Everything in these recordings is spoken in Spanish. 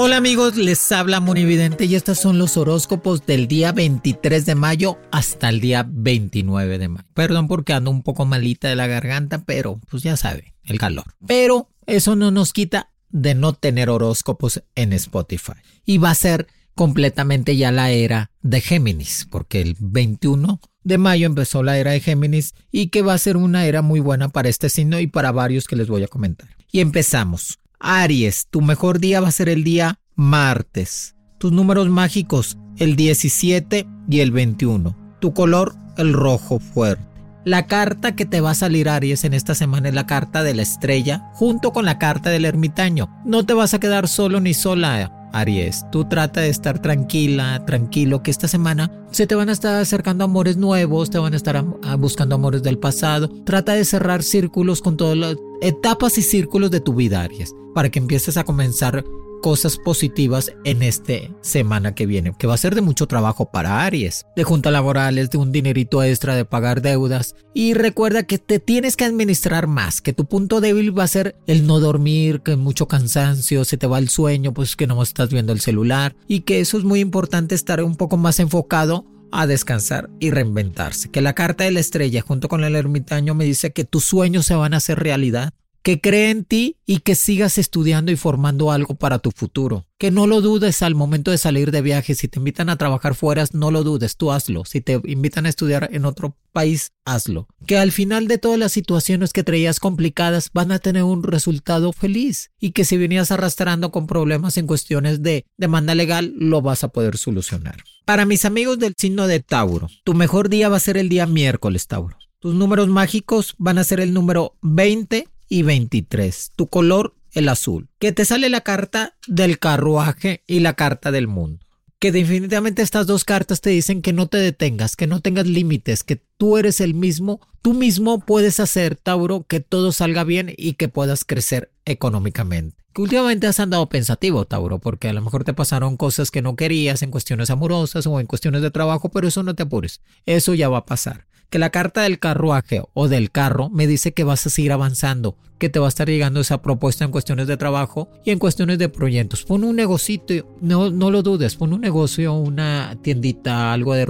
Hola amigos, les habla Monividente y estos son los horóscopos del día 23 de mayo hasta el día 29 de mayo. Perdón porque ando un poco malita de la garganta, pero pues ya sabe, el calor. Pero eso no nos quita de no tener horóscopos en Spotify. Y va a ser completamente ya la era de Géminis, porque el 21 de mayo empezó la era de Géminis y que va a ser una era muy buena para este signo y para varios que les voy a comentar. Y empezamos. Aries, tu mejor día va a ser el día martes. Tus números mágicos, el 17 y el 21. Tu color, el rojo fuerte. La carta que te va a salir Aries en esta semana es la carta de la estrella junto con la carta del ermitaño. No te vas a quedar solo ni sola. Aries, tú trata de estar tranquila, tranquilo, que esta semana se te van a estar acercando amores nuevos, te van a estar buscando amores del pasado. Trata de cerrar círculos con todas las etapas y círculos de tu vida, Aries, para que empieces a comenzar cosas positivas en esta semana que viene, que va a ser de mucho trabajo para Aries, de junta laborales, de un dinerito extra, de pagar deudas. Y recuerda que te tienes que administrar más, que tu punto débil va a ser el no dormir, que mucho cansancio, se te va el sueño, pues que no estás viendo el celular y que eso es muy importante estar un poco más enfocado a descansar y reinventarse. Que la carta de la estrella junto con el ermitaño me dice que tus sueños se van a hacer realidad que cree en ti y que sigas estudiando y formando algo para tu futuro. Que no lo dudes al momento de salir de viaje. Si te invitan a trabajar fuera, no lo dudes, tú hazlo. Si te invitan a estudiar en otro país, hazlo. Que al final de todas las situaciones que traías complicadas van a tener un resultado feliz. Y que si venías arrastrando con problemas en cuestiones de demanda legal, lo vas a poder solucionar. Para mis amigos del signo de Tauro, tu mejor día va a ser el día miércoles, Tauro. Tus números mágicos van a ser el número 20 y 23. Tu color, el azul. Que te sale la carta del carruaje y la carta del mundo. Que definitivamente estas dos cartas te dicen que no te detengas, que no tengas límites, que tú eres el mismo, tú mismo puedes hacer, Tauro, que todo salga bien y que puedas crecer económicamente. Que últimamente has andado pensativo, Tauro, porque a lo mejor te pasaron cosas que no querías en cuestiones amorosas o en cuestiones de trabajo, pero eso no te apures, eso ya va a pasar que la carta del carruaje o del carro me dice que vas a seguir avanzando, que te va a estar llegando esa propuesta en cuestiones de trabajo y en cuestiones de proyectos. Pon un negocito, no, no lo dudes, pon un negocio, una tiendita, algo de,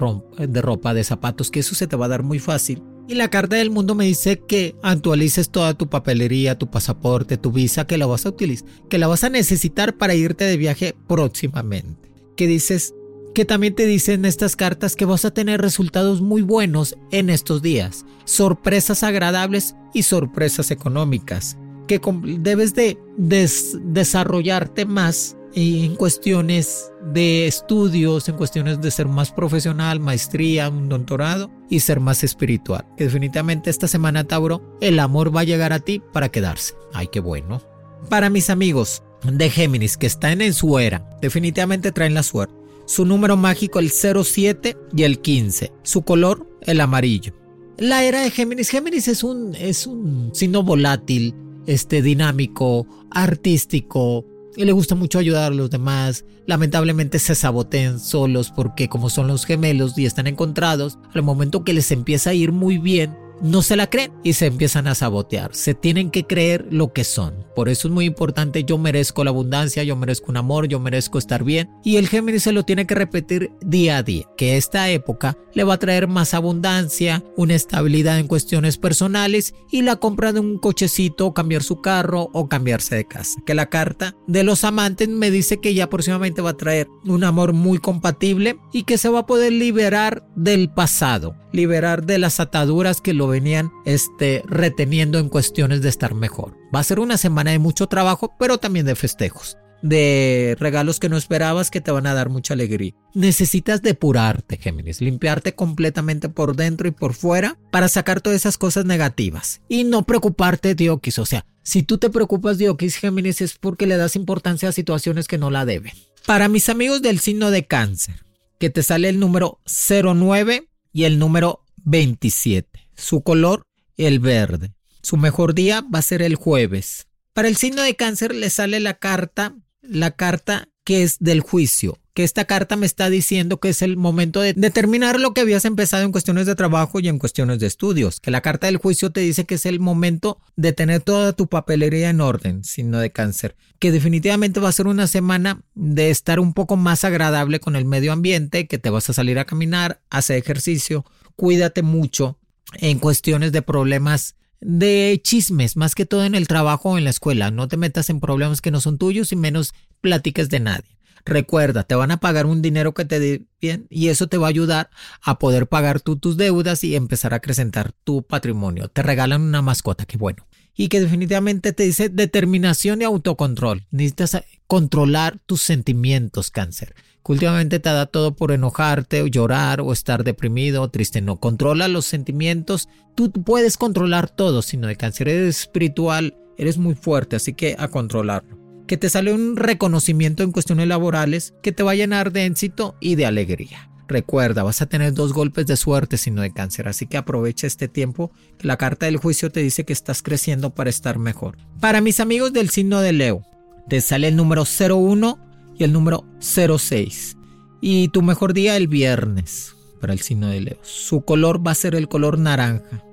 de ropa, de zapatos, que eso se te va a dar muy fácil Y la carta del mundo me dice que actualices toda tu papelería, tu pasaporte, tu visa, que la vas a utilizar, que la vas a necesitar para irte de viaje próximamente. Que dices, que también te dicen estas cartas que vas a tener resultados muy buenos en estos días, sorpresas agradables y sorpresas económicas, que debes de desarrollarte más en cuestiones de estudios, en cuestiones de ser más profesional, maestría, un doctorado y ser más espiritual. Que definitivamente esta semana, Tauro, el amor va a llegar a ti para quedarse. Ay, qué bueno. Para mis amigos de Géminis que están en su era, definitivamente traen la suerte. Su número mágico el 07 y el 15. Su color el amarillo. La era de Géminis. Géminis es un, es un signo volátil, este, dinámico, artístico, y le gusta mucho ayudar a los demás. Lamentablemente se sabotean solos porque como son los gemelos y están encontrados, al momento que les empieza a ir muy bien, no se la creen y se empiezan a sabotear. Se tienen que creer lo que son. Por eso es muy importante, yo merezco la abundancia, yo merezco un amor, yo merezco estar bien. Y el Géminis se lo tiene que repetir día a día, que esta época le va a traer más abundancia, una estabilidad en cuestiones personales y la compra de un cochecito, cambiar su carro o cambiarse de casa. Que la carta de los amantes me dice que ya próximamente va a traer un amor muy compatible y que se va a poder liberar del pasado, liberar de las ataduras que lo venían este, reteniendo en cuestiones de estar mejor. Va a ser una semana de mucho trabajo, pero también de festejos de regalos que no esperabas que te van a dar mucha alegría. Necesitas depurarte, Géminis, limpiarte completamente por dentro y por fuera para sacar todas esas cosas negativas y no preocuparte, Diokis. O sea, si tú te preocupas, Diokis, Géminis, es porque le das importancia a situaciones que no la deben. Para mis amigos del signo de cáncer, que te sale el número 09 y el número 27. Su color, el verde. Su mejor día va a ser el jueves. Para el signo de cáncer le sale la carta, la carta que es del juicio, que esta carta me está diciendo que es el momento de determinar lo que habías empezado en cuestiones de trabajo y en cuestiones de estudios, que la carta del juicio te dice que es el momento de tener toda tu papelería en orden, signo de cáncer, que definitivamente va a ser una semana de estar un poco más agradable con el medio ambiente, que te vas a salir a caminar, hacer ejercicio, cuídate mucho, en cuestiones de problemas de chismes, más que todo en el trabajo o en la escuela. No te metas en problemas que no son tuyos y menos platiques de nadie. Recuerda, te van a pagar un dinero que te dé bien y eso te va a ayudar a poder pagar tú tus deudas y empezar a acrecentar tu patrimonio. Te regalan una mascota, qué bueno. Y que definitivamente te dice determinación y autocontrol. Necesitas controlar tus sentimientos, cáncer últimamente te da todo por enojarte o llorar o estar deprimido o triste. No, controla los sentimientos. Tú puedes controlar todo, sino de cáncer eres espiritual, eres muy fuerte, así que a controlarlo. Que te sale un reconocimiento en cuestiones laborales que te va a llenar de éxito y de alegría. Recuerda, vas a tener dos golpes de suerte sino de cáncer, así que aprovecha este tiempo. La carta del juicio te dice que estás creciendo para estar mejor. Para mis amigos del signo de Leo, te sale el número 01 y el número 06. Y tu mejor día el viernes para el signo de Leo. Su color va a ser el color naranja.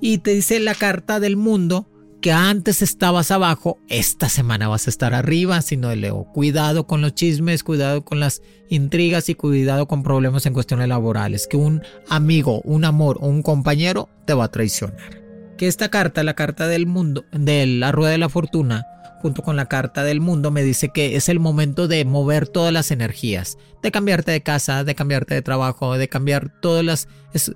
Y te dice la carta del mundo que antes estabas abajo, esta semana vas a estar arriba, signo de Leo. Cuidado con los chismes, cuidado con las intrigas y cuidado con problemas en cuestiones laborales. Que un amigo, un amor o un compañero te va a traicionar. Que esta carta, la carta del mundo, de la rueda de la fortuna, junto con la carta del mundo, me dice que es el momento de mover todas las energías, de cambiarte de casa, de cambiarte de trabajo, de cambiar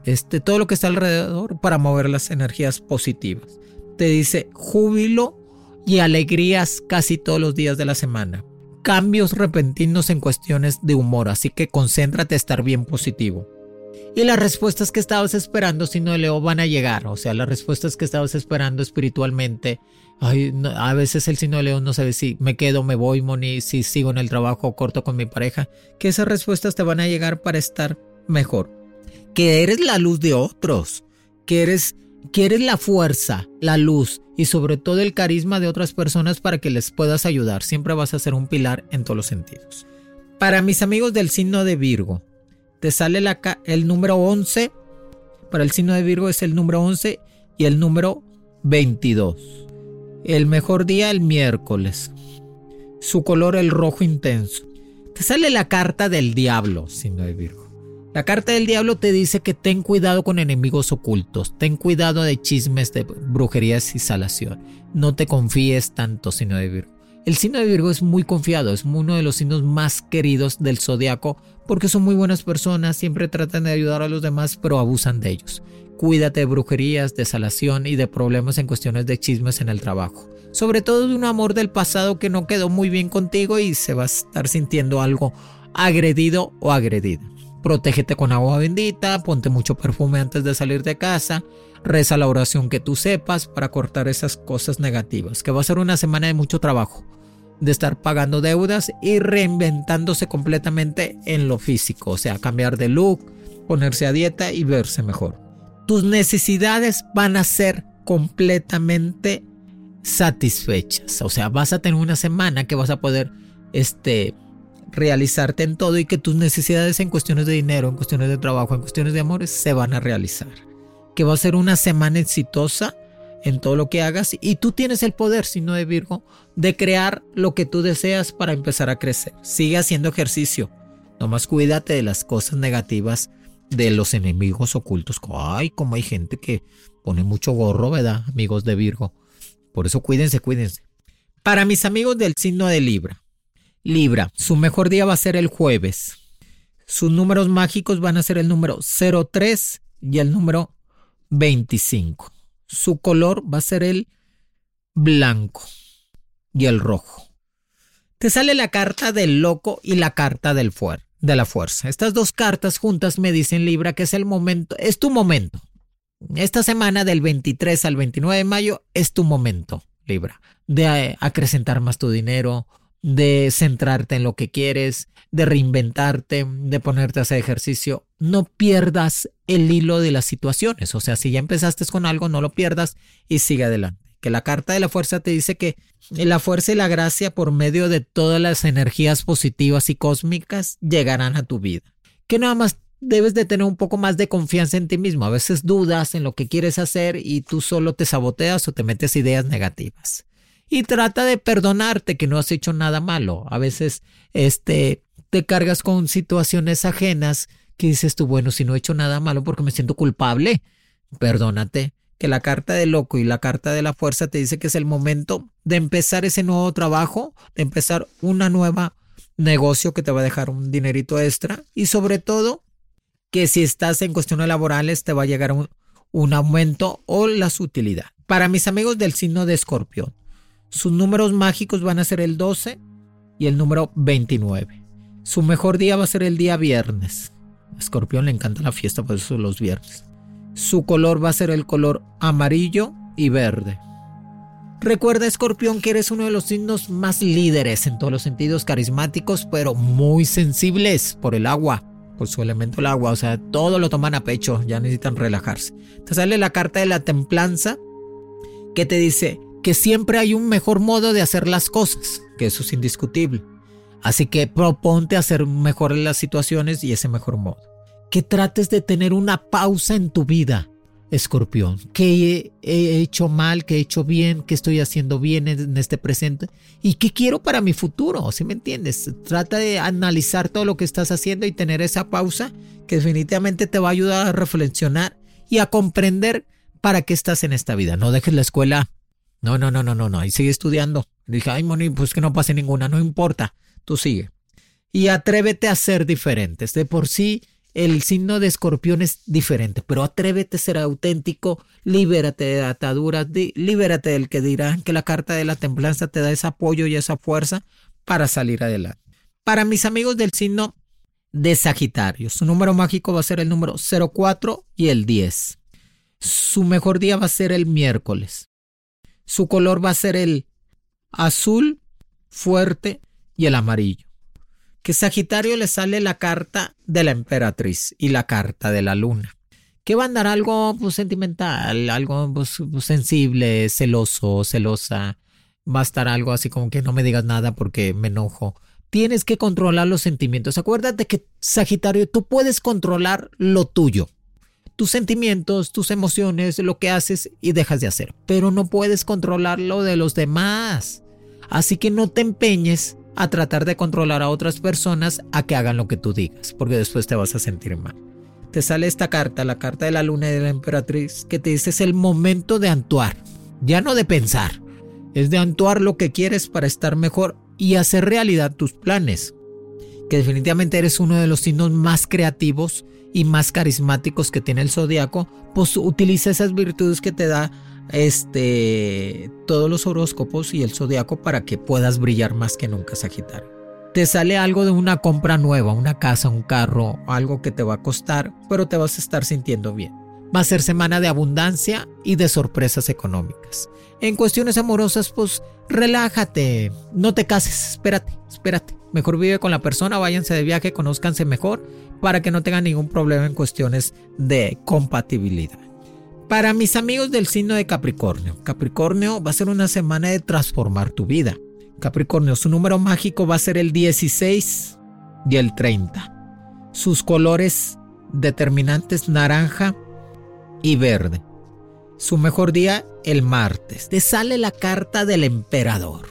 este, todo lo que está alrededor para mover las energías positivas. Te dice júbilo y alegrías casi todos los días de la semana. Cambios repentinos en cuestiones de humor, así que concéntrate a estar bien positivo. Y las respuestas que estabas esperando, si no Leo, van a llegar. O sea, las respuestas que estabas esperando espiritualmente Ay, a veces el signo de león no sabe si me quedo, me voy, Moni, si sigo en el trabajo corto con mi pareja. Que esas respuestas te van a llegar para estar mejor. Que eres la luz de otros. Que eres, que eres la fuerza, la luz y sobre todo el carisma de otras personas para que les puedas ayudar. Siempre vas a ser un pilar en todos los sentidos. Para mis amigos del signo de Virgo, te sale el número 11. Para el signo de Virgo es el número 11 y el número 22. El mejor día el miércoles. Su color el rojo intenso. Te sale la carta del diablo, signo de Virgo. La carta del diablo te dice que ten cuidado con enemigos ocultos, ten cuidado de chismes, de brujerías y salación. No te confíes tanto, signo de Virgo. El signo de Virgo es muy confiado, es uno de los signos más queridos del zodiaco porque son muy buenas personas, siempre tratan de ayudar a los demás, pero abusan de ellos. Cuídate de brujerías, de salación y de problemas en cuestiones de chismes en el trabajo. Sobre todo de un amor del pasado que no quedó muy bien contigo y se va a estar sintiendo algo agredido o agredida. Protégete con agua bendita, ponte mucho perfume antes de salir de casa, reza la oración que tú sepas para cortar esas cosas negativas, que va a ser una semana de mucho trabajo, de estar pagando deudas y reinventándose completamente en lo físico, o sea, cambiar de look, ponerse a dieta y verse mejor. Tus necesidades van a ser completamente satisfechas, o sea, vas a tener una semana que vas a poder este realizarte en todo y que tus necesidades en cuestiones de dinero, en cuestiones de trabajo, en cuestiones de amores se van a realizar. Que va a ser una semana exitosa en todo lo que hagas y tú tienes el poder, sino de Virgo, de crear lo que tú deseas para empezar a crecer. Sigue haciendo ejercicio. Nomás cuídate de las cosas negativas de los enemigos ocultos. Ay, como hay gente que pone mucho gorro, ¿verdad? Amigos de Virgo. Por eso cuídense, cuídense. Para mis amigos del signo de Libra, Libra, su mejor día va a ser el jueves. Sus números mágicos van a ser el número 03 y el número 25. Su color va a ser el blanco y el rojo. Te sale la carta del loco y la carta del de la fuerza. Estas dos cartas juntas me dicen Libra que es el momento, es tu momento. Esta semana del 23 al 29 de mayo es tu momento, Libra, de acrecentar más tu dinero, de centrarte en lo que quieres, de reinventarte, de ponerte a hacer ejercicio. No pierdas el hilo de las situaciones. O sea, si ya empezaste con algo, no lo pierdas y sigue adelante. Que la carta de la fuerza te dice que la fuerza y la gracia por medio de todas las energías positivas y cósmicas llegarán a tu vida. Que nada más debes de tener un poco más de confianza en ti mismo. A veces dudas en lo que quieres hacer y tú solo te saboteas o te metes ideas negativas y trata de perdonarte que no has hecho nada malo. A veces este te cargas con situaciones ajenas que dices tú, bueno, si no he hecho nada malo porque me siento culpable, perdónate. Que la carta del loco y la carta de la fuerza te dice que es el momento de empezar ese nuevo trabajo, de empezar una nueva negocio que te va a dejar un dinerito extra y sobre todo que si estás en cuestiones laborales te va a llegar un, aumento o la sutilidad. Para mis amigos del signo de escorpión, sus números mágicos van a ser el 12 y el número 29. Su mejor día va a ser el día viernes. A Escorpión le encanta la fiesta, por eso los viernes. Su color va a ser el color amarillo y verde. Recuerda, Escorpión, que eres uno de los signos más líderes en todos los sentidos, carismáticos, pero muy sensibles por el agua, por su elemento el agua. O sea, todo lo toman a pecho, ya necesitan relajarse. Te sale la carta de la templanza que te dice, que siempre hay un mejor modo de hacer las cosas, que eso es indiscutible. Así que proponte hacer mejor las situaciones y ese mejor modo. Que trates de tener una pausa en tu vida, escorpión. ¿Qué he hecho mal? ¿Qué he hecho bien? ¿Qué estoy haciendo bien en este presente? ¿Y qué quiero para mi futuro? ¿Sí me entiendes? Trata de analizar todo lo que estás haciendo y tener esa pausa que definitivamente te va a ayudar a reflexionar y a comprender para qué estás en esta vida. No dejes la escuela no, no, no, no, no, no. Y sigue estudiando. Dije, ay, Moni, pues que no pase ninguna, no importa. Tú sigue. Y atrévete a ser diferentes. De por sí, el signo de escorpión es diferente, pero atrévete a ser auténtico, libérate de ataduras, libérate del que dirán que la carta de la templanza te da ese apoyo y esa fuerza para salir adelante. Para mis amigos del signo de Sagitario, su número mágico va a ser el número 04 y el 10. Su mejor día va a ser el miércoles. Su color va a ser el azul fuerte y el amarillo. Que Sagitario le sale la carta de la emperatriz y la carta de la luna. Que va a andar algo pues, sentimental, algo pues, pues, sensible, celoso, celosa. Va a estar algo así como que no me digas nada porque me enojo. Tienes que controlar los sentimientos. Acuérdate que Sagitario, tú puedes controlar lo tuyo tus sentimientos, tus emociones, lo que haces y dejas de hacer. Pero no puedes controlar lo de los demás. Así que no te empeñes a tratar de controlar a otras personas a que hagan lo que tú digas, porque después te vas a sentir mal. te sale esta carta, la carta de la luna y de la emperatriz, que te dice es el momento de actuar, ya no de pensar, es de actuar lo que quieres para estar mejor y hacer realidad tus planes. Que definitivamente eres uno de los signos más creativos y más carismáticos que tiene el zodiaco, pues utiliza esas virtudes que te da este todos los horóscopos y el zodiaco para que puedas brillar más que nunca, Sagitario te sale algo de una compra nueva, una casa, un carro, algo que te va a costar, pero te vas a estar sintiendo bien. Va a ser semana de abundancia y de sorpresas económicas. En cuestiones amorosas, pues relájate, no te cases, espérate, espérate. Mejor vive con la persona, váyanse de viaje, conózcanse mejor para que no tengan ningún problema en cuestiones de compatibilidad. Para mis amigos del signo de Capricornio, Capricornio va a ser una semana de transformar tu vida. Capricornio, su número mágico va a ser el 16 y el 30. Sus colores determinantes naranja y verde. Su mejor día el martes. Te sale la carta del emperador.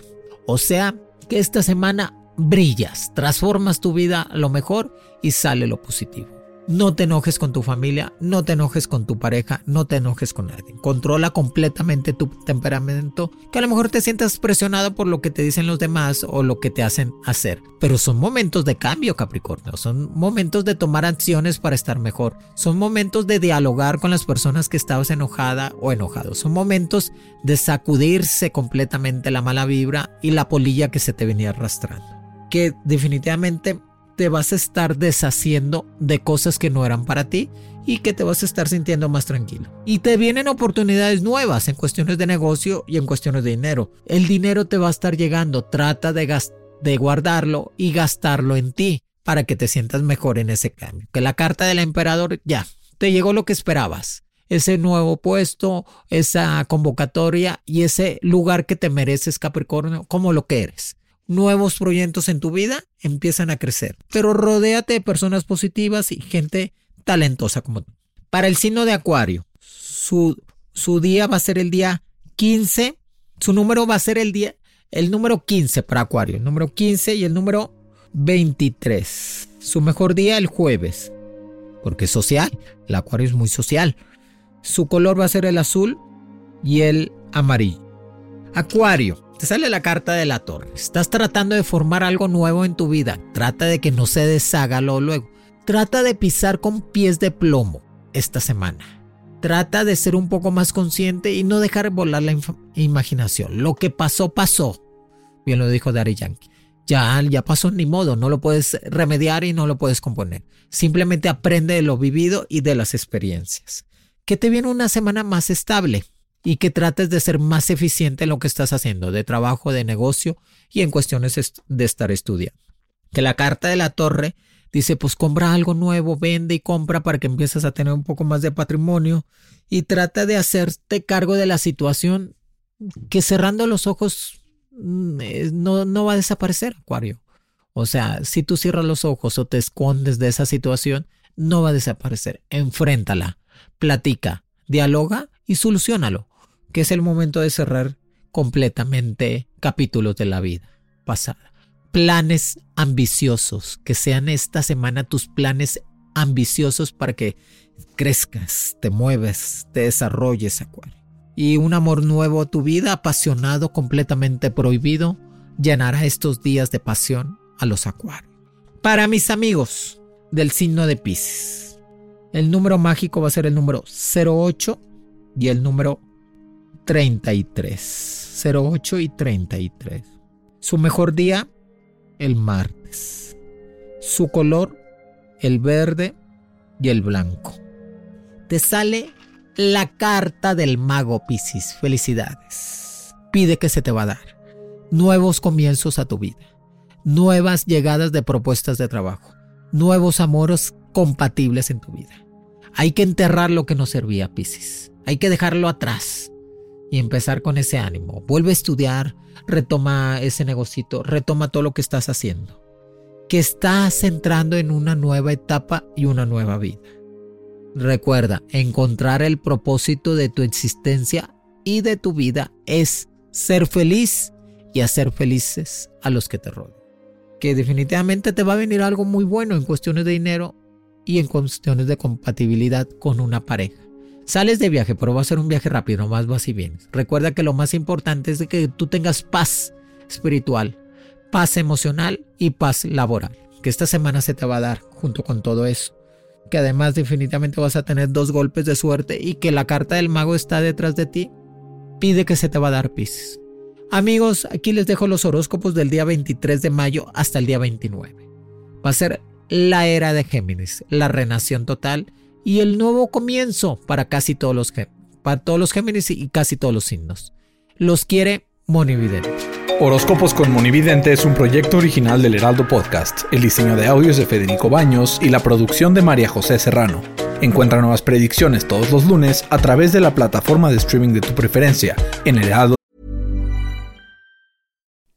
O sea que esta semana brillas, transformas tu vida a lo mejor y sale lo positivo. No te enojes con tu familia, no te enojes con tu pareja, no te enojes con nadie. Controla completamente tu temperamento, que a lo mejor te sientas presionado por lo que te dicen los demás o lo que te hacen hacer. Pero son momentos de cambio, Capricornio. Son momentos de tomar acciones para estar mejor. Son momentos de dialogar con las personas que estabas enojada o enojado. Son momentos de sacudirse completamente la mala vibra y la polilla que se te venía arrastrando. Que definitivamente te vas a estar deshaciendo de cosas que no eran para ti y que te vas a estar sintiendo más tranquilo. Y te vienen oportunidades nuevas en cuestiones de negocio y en cuestiones de dinero. El dinero te va a estar llegando, trata de, de guardarlo y gastarlo en ti para que te sientas mejor en ese cambio. Que la carta del emperador ya, te llegó lo que esperabas. Ese nuevo puesto, esa convocatoria y ese lugar que te mereces Capricornio como lo que eres nuevos proyectos en tu vida empiezan a crecer. Pero rodéate de personas positivas y gente talentosa como tú. Para el signo de Acuario, su, su día va a ser el día 15. Su número va a ser el día, el número 15 para Acuario, el número 15 y el número 23. Su mejor día el jueves, porque es social. El Acuario es muy social. Su color va a ser el azul y el amarillo. Acuario, te sale la carta de la torre. Estás tratando de formar algo nuevo en tu vida. Trata de que no se deshaga lo luego. Trata de pisar con pies de plomo esta semana. Trata de ser un poco más consciente y no dejar volar la imaginación. Lo que pasó, pasó. Bien lo dijo Dari Yankee. Ya, ya pasó, ni modo. No lo puedes remediar y no lo puedes componer. Simplemente aprende de lo vivido y de las experiencias. Que te viene una semana más estable y que trates de ser más eficiente en lo que estás haciendo, de trabajo, de negocio y en cuestiones de estar estudiando. Que la carta de la torre dice, pues compra algo nuevo, vende y compra para que empieces a tener un poco más de patrimonio y trata de hacerte cargo de la situación que cerrando los ojos mm, no, no va a desaparecer, Acuario. O sea, si tú cierras los ojos o te escondes de esa situación, no va a desaparecer. Enfréntala, platica, dialoga y solucionalo que es el momento de cerrar completamente capítulos de la vida pasada. Planes ambiciosos, que sean esta semana tus planes ambiciosos para que crezcas, te mueves, te desarrolles, Acuario. Y un amor nuevo a tu vida, apasionado, completamente prohibido, llenará estos días de pasión a los Acuarios. Para mis amigos del signo de Pisces, el número mágico va a ser el número 08 y el número 33. 08 y 33. Su mejor día, el martes. Su color, el verde y el blanco. Te sale la carta del mago Piscis. Felicidades. Pide que se te va a dar. Nuevos comienzos a tu vida. Nuevas llegadas de propuestas de trabajo. Nuevos amores compatibles en tu vida. Hay que enterrar lo que no servía, Piscis. Hay que dejarlo atrás y empezar con ese ánimo. Vuelve a estudiar, retoma ese negocito, retoma todo lo que estás haciendo. Que estás entrando en una nueva etapa y una nueva vida. Recuerda, encontrar el propósito de tu existencia y de tu vida es ser feliz y hacer felices a los que te rodean. Que definitivamente te va a venir algo muy bueno en cuestiones de dinero y en cuestiones de compatibilidad con una pareja. Sales de viaje, pero va a ser un viaje rápido, nomás vas y vienes. Recuerda que lo más importante es que tú tengas paz espiritual, paz emocional y paz laboral. Que esta semana se te va a dar junto con todo eso. Que además definitivamente vas a tener dos golpes de suerte y que la carta del mago está detrás de ti. Pide que se te va a dar Pisces. Amigos, aquí les dejo los horóscopos del día 23 de mayo hasta el día 29. Va a ser la era de Géminis, la renación total y el nuevo comienzo para casi todos los, para todos los Géminis y casi todos los signos. Los quiere Monividente. Horóscopos con Monividente es un proyecto original del Heraldo Podcast. El diseño de audios de Federico Baños y la producción de María José Serrano. Encuentra nuevas predicciones todos los lunes a través de la plataforma de streaming de tu preferencia en Heraldo.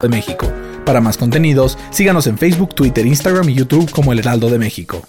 de México. Para más contenidos, síganos en Facebook, Twitter, Instagram y YouTube como El Heraldo de México.